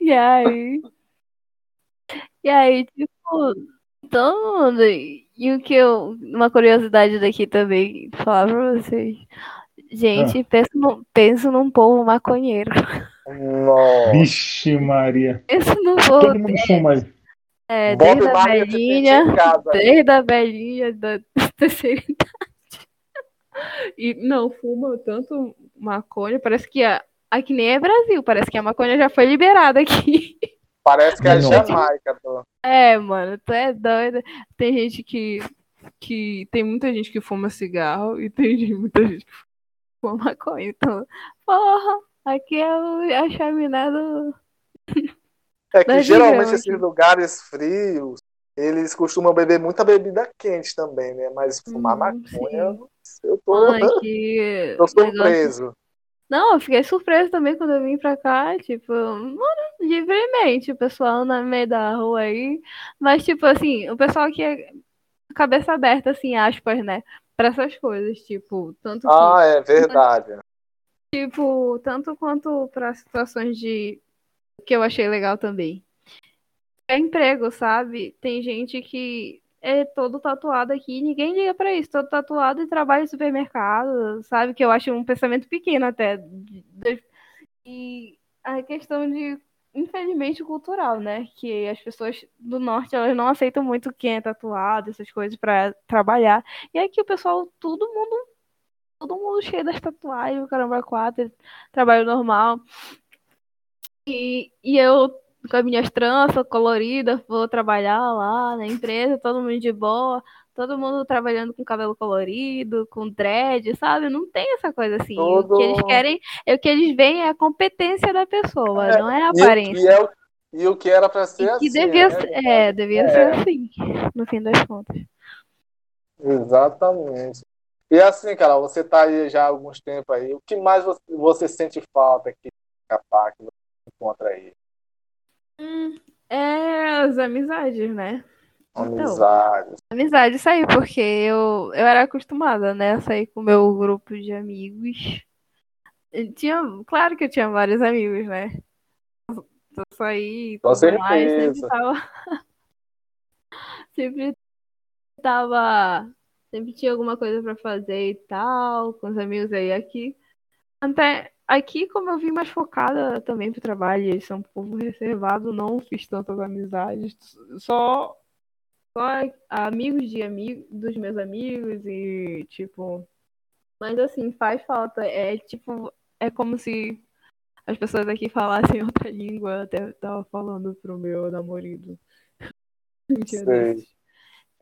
E aí. E aí, tipo, todo mundo. E o que eu. Uma curiosidade daqui também, falar pra vocês. Gente, Ah. penso, num, penso num povo maconheiro. Nossa. Vixe, Maria. Penso num povo. Todo mundo fuma aí. É, Bob desde a velhinha. casa. Desde a velhinha da terceira idade. E não fuma tanto maconha. Parece que a. Aqui nem é Brasil, parece que a maconha já foi liberada aqui. Parece que é Não. Jamaica. Tô. É, mano, tu é doida. Tem gente que, que. Tem muita gente que fuma cigarro e tem gente- muita gente que fuma maconha. Então, porra, aqui é o, a chaminé do. É que geralmente digamos esses lugares frios, eles costumam beber muita bebida quente também, né? Mas fumar Hum, maconha, sim. eu tô, Ai, que. tô negócio- surpreso. Não, eu fiquei surpresa também quando eu vim pra cá, tipo, mano, livremente, o pessoal no meio da rua aí. Mas, tipo, assim, o pessoal que é cabeça aberta, assim, aspas, né? Pra essas coisas, tipo, tanto que. Ah, é verdade. Tipo, tanto quanto para situações de que eu achei legal também. É emprego, sabe? Tem gente que é todo tatuado aqui, ninguém liga pra isso, todo tatuado e trabalha em supermercado, sabe? Que eu acho um pensamento pequeno até. E a questão de, infelizmente, cultural, né? Que as pessoas do norte, elas não aceitam muito quem é tatuado, essas coisas pra trabalhar. E aqui o pessoal, todo mundo todo mundo cheio das tatuagens, o caramba, quatro, trabalho normal. E, e eu, com as minhas tranças coloridas, vou trabalhar lá na empresa, todo mundo de boa, todo mundo trabalhando com cabelo colorido, com dread, sabe? Não tem essa coisa assim. O Todo- que eles querem, o que eles veem é a competência da pessoa, É, não é a E, o- aparência. e, é o- e o que era pra ser E que assim. devia, né? é, devia ser assim, no fim das contas. Exatamente. E assim, cara, você tá aí já há alguns tempos aí. O que mais você, você sente falta aqui Capá, que você encontra aí? É as amizades, né? Então. Amizades. Amizade, isso aí, porque eu, eu era acostumada, né, a sair com o meu grupo de amigos. Tinha, claro que eu tinha vários amigos, né? Eu saí Com mais, sempre tava. Sempre tava. Sempre tinha alguma coisa pra fazer e tal, com os amigos aí aqui. Até aqui, como eu vim mais focada também pro trabalho, eles são um povo reservado, não fiz tantas amizades. Só só amigos de amigos dos meus amigos e tipo mas assim faz falta é tipo é como se as pessoas aqui falassem outra língua eu até tava falando pro meu namorado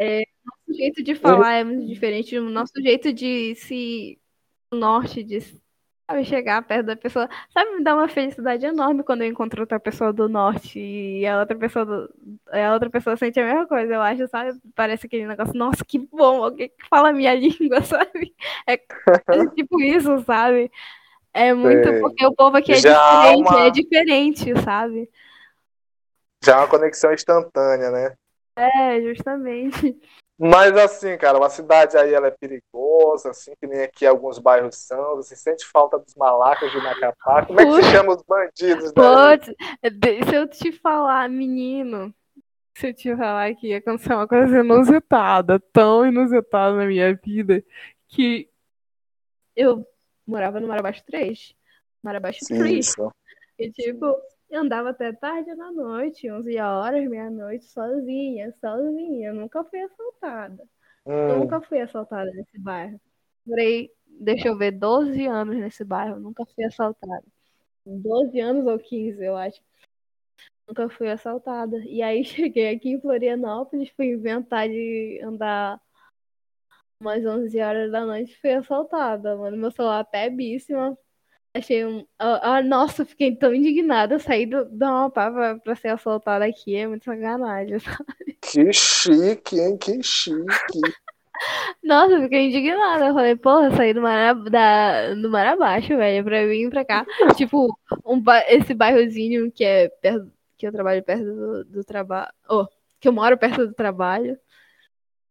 é, nosso jeito de falar é muito diferente o nosso jeito de se o norte de sabe, chegar perto da pessoa sabe me dá uma felicidade enorme quando eu encontro outra pessoa do norte e a outra pessoa do, a outra pessoa sente a mesma coisa, eu acho, sabe? Parece aquele negócio, nossa, que bom, alguém que fala a minha língua, sabe? É, é tipo isso, sabe? É muito, Sei. porque o povo aqui é Já diferente, uma- é diferente, sabe? Já é uma conexão instantânea, né? É, justamente. Mas assim, cara, uma cidade aí ela é perigosa, assim, que nem aqui alguns bairros são. Você sente falta dos malacas de Macapá? Como é que se chama os bandidos daí? Putz, de- se eu te falar, menino, se eu te falar que ia acontecer uma coisa inusitada, tão inusitada na minha vida, que eu morava no Marabaixo 3. Marabaixo 3. Isso. E tipo, eu andava até tarde da noite, 11 horas, meia-noite, sozinha, sozinha. Eu nunca fui assaltada. Hum, nunca fui assaltada nesse bairro. Morei, deixa eu ver, 12 anos nesse bairro. Nunca fui assaltada. 12 anos ou 15, eu acho. Nunca fui assaltada. E aí cheguei aqui em Florianópolis, fui inventar de andar umas 11 horas da noite, fui assaltada, mano. Meu celular pebíssima. Achei um. Ah, ah, nossa, fiquei tão indignada. Saí do, do Amapá pra, pra ser assaltada aqui. É muito sacanagem, sabe? Que chique, hein? Que chique. Nossa, eu fiquei indignada. Eu falei, porra, eu saí do mar, da, do mar abaixo, velho, pra vir pra cá. tipo, um, esse bairrozinho que é perto. Que eu trabalho perto do, do trabalho. Oh, que eu moro perto do trabalho.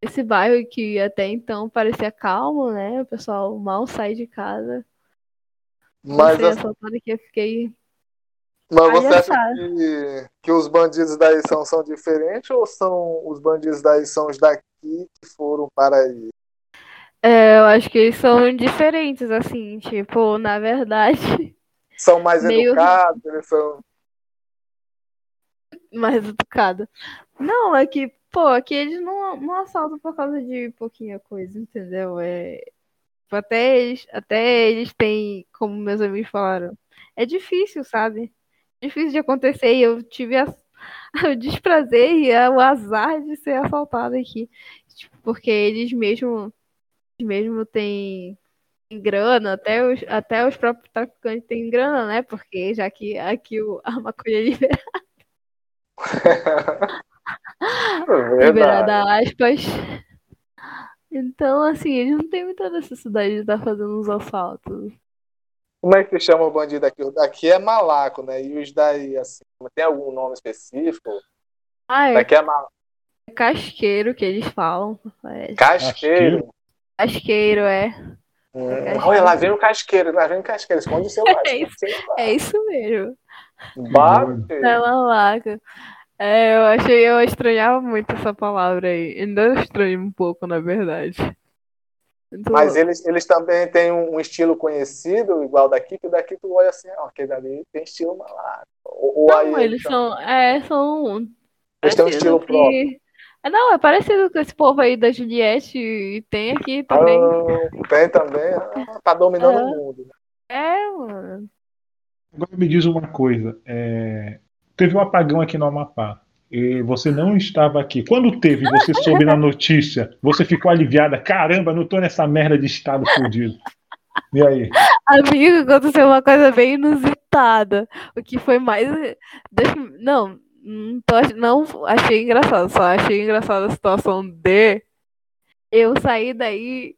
Esse bairro que até então parecia calmo, né? O pessoal mal sai de casa. Mas, Você assim, aqui, eu fiquei. mas você acha Palhaçada. que, que os bandidos daí são, são diferentes ou são os bandidos daí são os daqui que foram para aí? É, eu acho que eles são diferentes, assim, tipo, na verdade, São mais Meio- educados, eles são. mais educada. Não, é que, pô, aqui eles não, não assaltam por causa de pouquinha coisa, entendeu? É, tipo, até eles, até eles têm, como meus amigos falaram, é difícil, sabe? Difícil de acontecer e eu tive a- o desprazer e a- o azar de ser assaltada aqui. Tipo, porque eles mesmo, eles mesmo têm grana, até os, até os próprios traficantes têm grana, né? Porque já que aqui o, a maconha é liberada. Verdade. liberada aspas. Então, assim, eles não têm muita necessidade de estar fazendo uns assaltos. Como é que chama o bandido aqui? O daqui é malaco, né? E os daí, assim, tem algum nome específico? Ah, é Daqui é mal... casqueiro que eles falam. É, casqueiro. casqueiro, é. Hum, Casqueiro. olha, lá vem o casqueiro, lá vem o casqueiro. Esconde o celular. É. É isso mesmo. Bate. É lalaca. É, eu achei, eu estranhava muito essa palavra aí. Ainda estranho um pouco, na verdade. Muito Mas louco. eles, eles também têm um, estilo conhecido, igual daqui, que daqui tu olha assim, ó, aquele ali tem estilo malaco. Ou, ou Não, aí eles são. É, são. Eles têm um estilo que- próprio. É, não, é parecido com esse povo aí da Juliette e tem aqui também. Ah, tem também. Ah, tá dominando É. o mundo. né? É, mano. Agora me diz uma coisa. é, Teve um apagão aqui no Amapá. E você não estava aqui. Quando teve, você soube na notícia, você ficou aliviada. Caramba, não tô nessa merda de estado fudido. E aí? Amigo, aconteceu uma coisa bem inusitada. O que foi mais. Não, não, tô não achei engraçado. Só achei engraçada a situação de eu sair daí.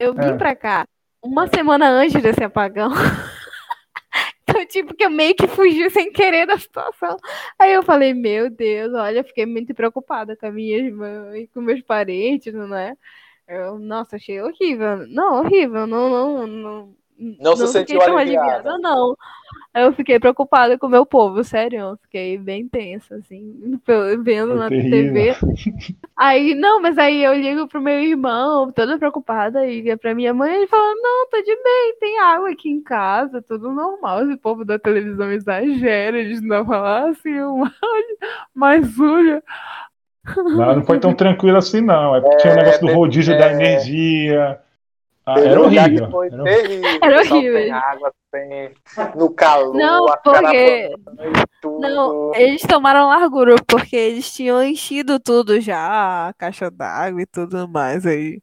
Eu vim É. pra cá uma semana antes desse apagão. Tipo, que eu meio que fugi sem querer da situação. Aí eu falei, meu Deus, olha, fiquei muito preocupada com a minha irmã e com meus parentes, não é? Eu, nossa, achei horrível. Não, horrível. Não, não, não. Não se sentiu aliviada. aliviada, não. Eu fiquei preocupada com o meu povo, sério. Eu fiquei bem tensa, assim, vendo Foi na terrível. TV. Aí, não, mas aí eu ligo pro meu irmão, toda preocupada, e pra minha mãe, ele fala, não, tô de bem, tem água aqui em casa, tudo normal. Esse povo da televisão exagera, eles não falam assim, uma, mais Júlia. Lá não foi tão tranquilo assim, não. É porque tinha o negócio do rodízio é. da energia. Ah, era lugar horrível. que foi Era- terrível. Era horrível. Tem água, no calor, Não, porque- tudo. Não, eles tomaram largura, porque eles tinham enchido tudo já, a caixa d'água e tudo mais aí.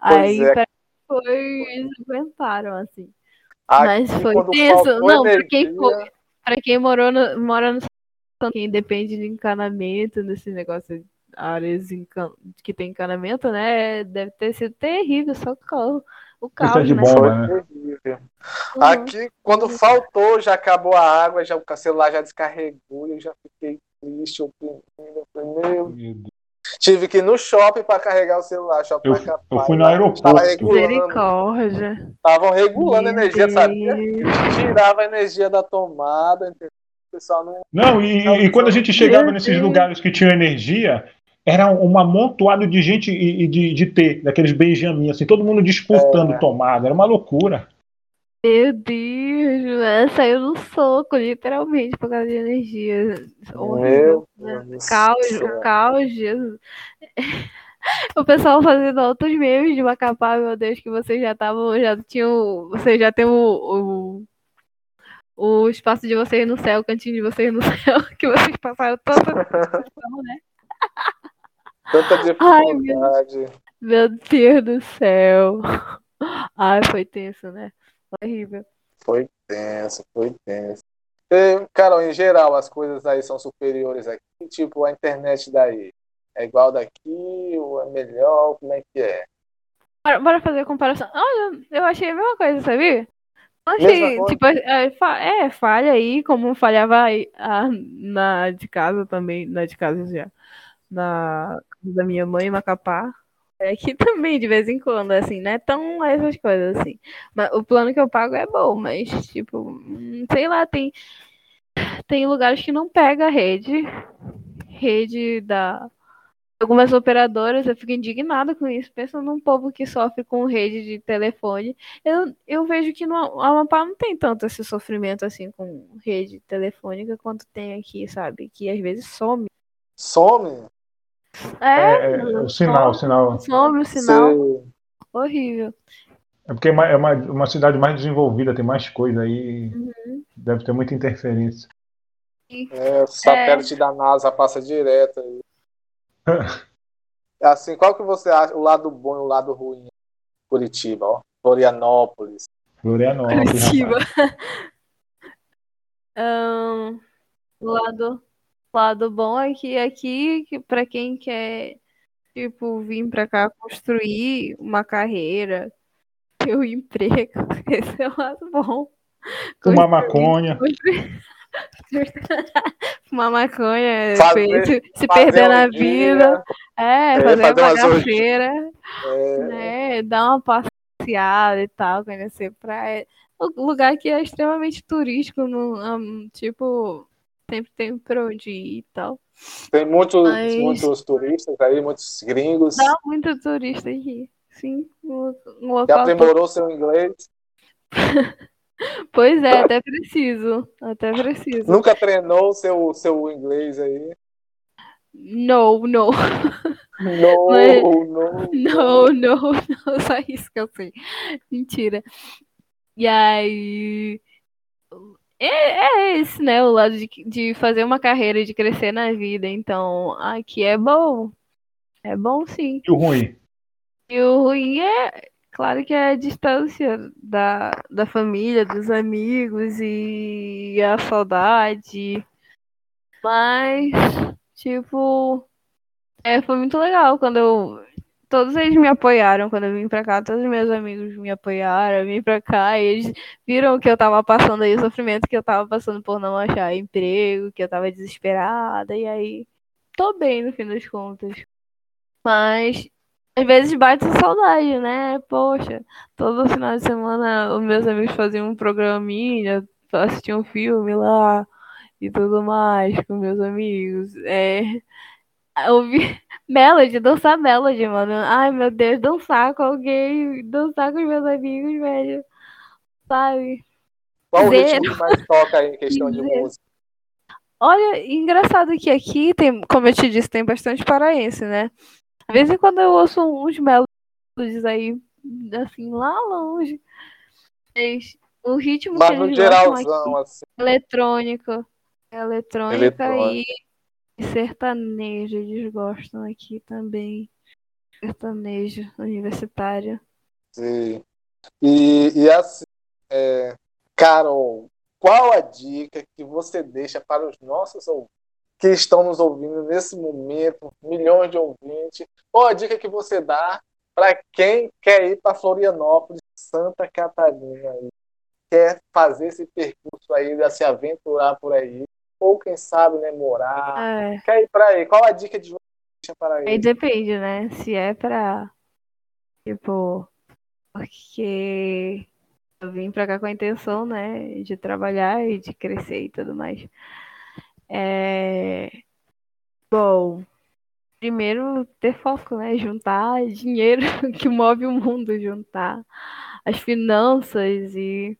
aí é. foi, eles aguentaram, assim. Aqui, Mas foi tenso. Não, pra quem, energia, foi, pra quem morou no, mora no quem depende de encanamento, desse negócio, áreas encan- que tem encanamento, né? Deve ter sido terrível, só o caos, o Precisa caos de né? bomba, Foi né? terrível. Uhum. Aqui, quando faltou, já acabou a água, já, o celular já descarregou, eu já fiquei triste, oprimido. eu falei, Meu, Deus. tive que ir no shopping para carregar o celular. Shopping Eu, pra capar, eu fui no lá, aeroporto. Tava regulando, Misericórdia. estavam regulando a energia, sabia? Tirava a energia da tomada, entendeu? O pessoal não. Não, e, e quando a gente chegava nesses lugares que tinham energia, era um amontoado de gente e, e de, de ter, daqueles Benjamin, assim, todo mundo disputando É. tomada. Era uma loucura. Meu Deus, né? saiu no soco, literalmente, por causa de energia. Horrível. Meu né? Deus do Caos, céu. o caos, Jesus. O pessoal fazendo outros memes de Macapá, meu Deus, que vocês já estavam, já tinham, vocês já têm o, o, o espaço de vocês no céu, o cantinho de vocês no céu, que vocês passaram tanta situação, né? Tanta Ai, meu dificuldade. Meu Deus do céu. Ai, foi tenso, né? Horrível. Foi tenso, foi tenso. E, Carol, em geral, as coisas aí são superiores aqui? Tipo, a internet daí é igual daqui ou é melhor? Como é que é? Bora, bora fazer a comparação. Olha, eu achei a mesma coisa, sabia? Achei, tipo, é, fa- é, falha aí, como falhava aí, a- na de casa também, na de casa já, na da minha mãe, em Macapá. É aqui também, de vez em quando, assim, não é tão essas coisas, assim. Mas o plano que eu pago é bom, mas, tipo, hum, sei lá, tem, tem lugares que não pega a rede, rede da algumas operadoras, eu fico indignada com isso, pensando num povo que sofre com rede de telefone. Eu, eu vejo que no Amapá não tem tanto esse sofrimento assim com rede telefônica quanto tem aqui, sabe? Que às vezes some. Some? É, É, é, o sinal, o sinal. some o sinal. Você- Horrível. É porque é uma, é uma, uma cidade mais desenvolvida, tem mais coisa aí. Uhum. Deve ter muita interferência. É, o satélite da NASA passa direto aí. Assim, qual que você acha o lado bom e o lado ruim? Curitiba, ó. Florianópolis. Florianópolis. Curitiba. Ahn, o lado, lado bom é que aqui, que para quem quer, tipo, vir pra cá construir uma carreira, ter um emprego, esse é o lado bom. Fumar Construir- maconha. Fumar maconha, Fazer- se, se perder na vida, é, é, fazer uma fazer umas bagaceira, é, né, dar uma passeada e tal, conhecer praia. Um lugar que é extremamente turístico, no, um, tipo, sempre tem pra onde ir e tal. Tem muitos, Mas- muitos turistas aí, muitos gringos. Dá muito turista aqui, sim, um, Que local aprimorou seu inglês. Pois é, até preciso, até preciso. Nunca treinou seu, seu inglês aí. No, no. Não, Mas- não. Não, não, não, só isso que eu sei. Mentira. E aí. É, é esse, né? O lado de, de fazer uma carreira, de crescer na vida. Então, aqui é bom. É bom sim. E o ruim? E o ruim é, claro que é a distância da, da família, dos amigos e a saudade. Mas, tipo, é, foi muito legal quando eu. Todos eles me apoiaram quando eu vim pra cá, todos os meus amigos me apoiaram, eu vim pra cá, e eles viram que eu tava passando aí o sofrimento que eu tava passando por não achar emprego, que eu tava desesperada, e aí tô bem no fim das contas. Mas às vezes bate saudade, né? Poxa, todo final de semana os meus amigos faziam um programinha, assistiam um filme lá e tudo mais com meus amigos. É, ouvir Melody, dançar Melody, mano. Ai, meu Deus, dançar com alguém, dançar com os meus amigos, velho. Sabe? Qual o ritmo que mais toca em questão de Zero. música? Olha, engraçado que aqui tem, como eu te disse, tem bastante paraense, né? Às vezes quando eu ouço uns melodies aí, assim, lá longe. O ritmo que Mas no eles gostam aqui geralzão, assim. eletrônico. Eletrônica Eletrônica. e sertanejo, eles gostam aqui também. Sertanejo universitário. Sim. E, e assim, é, Carol, qual a dica que você deixa para os nossos ouvintes que estão nos ouvindo nesse momento, milhões de ouvintes? Qual a dica que você dá para quem quer ir para Florianópolis, Santa Catarina, quer fazer esse percurso aí, se aventurar por aí, ou quem sabe, né, morar, É, quer ir para aí? Qual a dica de você para aí depende, né? Se é pra. Tipo. Porque eu vim pra cá com a intenção, né? De trabalhar e de crescer e tudo mais. É. Bom. Primeiro, ter foco, né? Juntar dinheiro que move o mundo, juntar as finanças e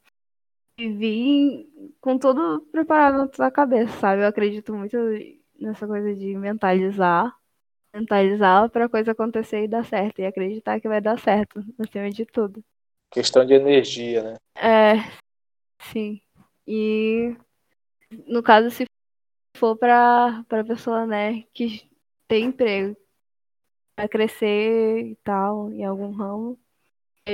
vir com tudo preparado na tua cabeça, sabe? Eu acredito muito nessa coisa de mentalizar, mentalizar para a coisa acontecer e dar certo, e acreditar que vai dar certo, acima de tudo. Questão de energia, né? É, sim. E no caso, se for para para pessoa, né, que tem emprego, vai crescer e tal, em algum ramo,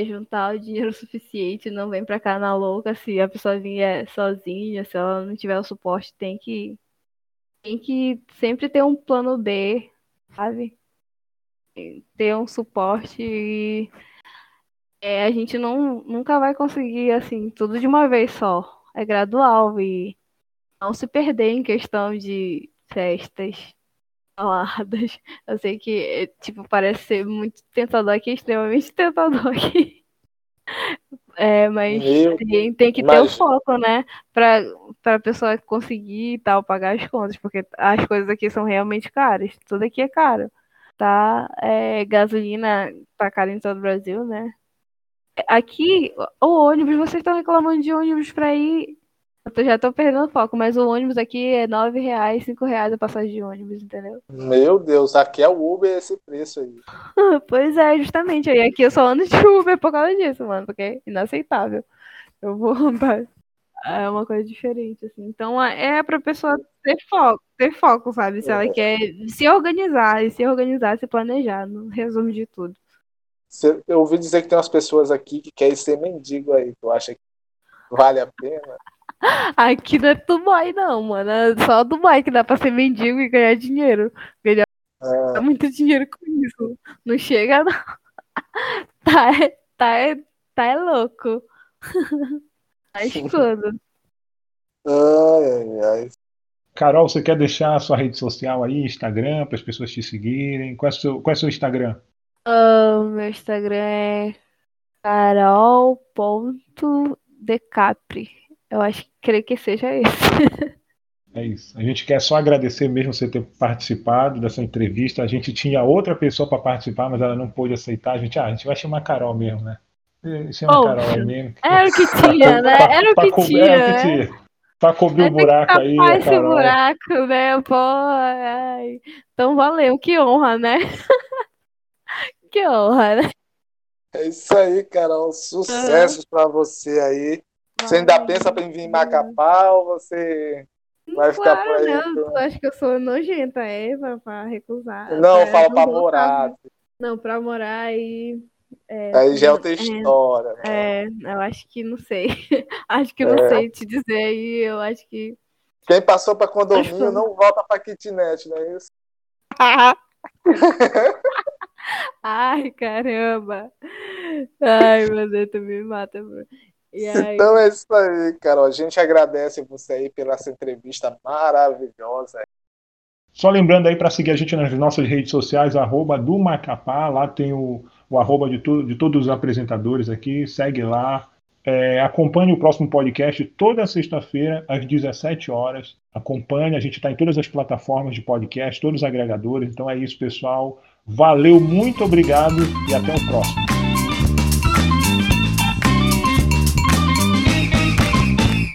juntar o dinheiro suficiente, não vem pra cá na louca. Se a pessoa vier sozinha, se ela não tiver o suporte, tem que tem que sempre ter um plano B, sabe? Ter um suporte e é, a gente não, nunca vai conseguir assim tudo de uma vez só. É gradual e não se perder em questão de festas saladas. Eu sei que, é, tipo, parece ser muito tentador aqui, extremamente tentador aqui. É, mas tem, tem, que ter o foco, né? Pra, pra pessoa conseguir e tal, pagar as contas, porque as coisas aqui são realmente caras. Tudo aqui é caro. Tá? É, gasolina tá cara em todo o Brasil, né? Aqui, o ônibus, vocês estão reclamando de ônibus pra ir eu já tô perdendo foco, mas o ônibus aqui é nove reais, cinco reais a passagem de ônibus, entendeu? Meu Deus, aqui é o Uber esse preço aí. pois é, justamente. E aqui eu só ando de Uber por causa disso, mano, porque é inaceitável. Eu vou. É uma coisa diferente, assim. Então é pra pessoa ter foco, ter foco, sabe? Se ela é. quer se organizar, e se organizar, se planejar, no resumo de tudo. Eu ouvi dizer que tem umas pessoas aqui que querem ser mendigo aí. Tu acha que vale a pena? Aqui não é Dubai, não, mano. É só Dubai que dá pra ser mendigo e ganhar dinheiro. Ganhar é. muito dinheiro com isso. Não chega, não. Tá, tá, tá é louco. Tá escuro. Ai, ai, ai. Carol, você quer deixar a sua rede social aí, Instagram, para as pessoas te seguirem? Qual é o seu, qual é o seu Instagram? Uh, meu Instagram é carol.decapri. Eu acho que creio que seja esse. É isso. A gente quer só agradecer mesmo você ter participado dessa entrevista. A gente tinha outra pessoa para participar, mas ela não pôde aceitar. A gente, ah, a gente vai chamar a Carol mesmo, né? Chama a Carol mesmo. Era o que tinha, né? Era o que tinha. Era o que tinha. Pra cobrir o buraco aí. Pra esse buraco, né? Pô, ai. Então valeu, que honra, né? que honra, né? É isso aí, Carol. Sucessos uhum. para você aí. Você ainda pensa em vir em Macapá ou você vai ficar por aí? Não, eu acho que eu sou nojenta, é, pra, pra recusar. Não, eu falo pra morar. Não, pra morar e. É, aí já é outra é, história. É, né? eu acho que não sei. acho que não é. sei te dizer aí, eu acho que. Quem passou pra condomínio não volta pra kitnet, não é isso? Ai, caramba. Ai, meu Deus, tu me mata, bro. Então é isso aí, Carol. A gente agradece você aí pela essa entrevista maravilhosa. Só lembrando aí para seguir a gente nas nossas redes sociais, arroba do Macapá, lá tem o, o arroba de, tu, de todos os apresentadores aqui, segue lá. É, acompanhe o próximo podcast toda sexta-feira, às 17 horas. Acompanhe, a gente está em todas as plataformas de podcast, todos os agregadores. Então é isso, pessoal. Valeu, muito obrigado e até o próximo.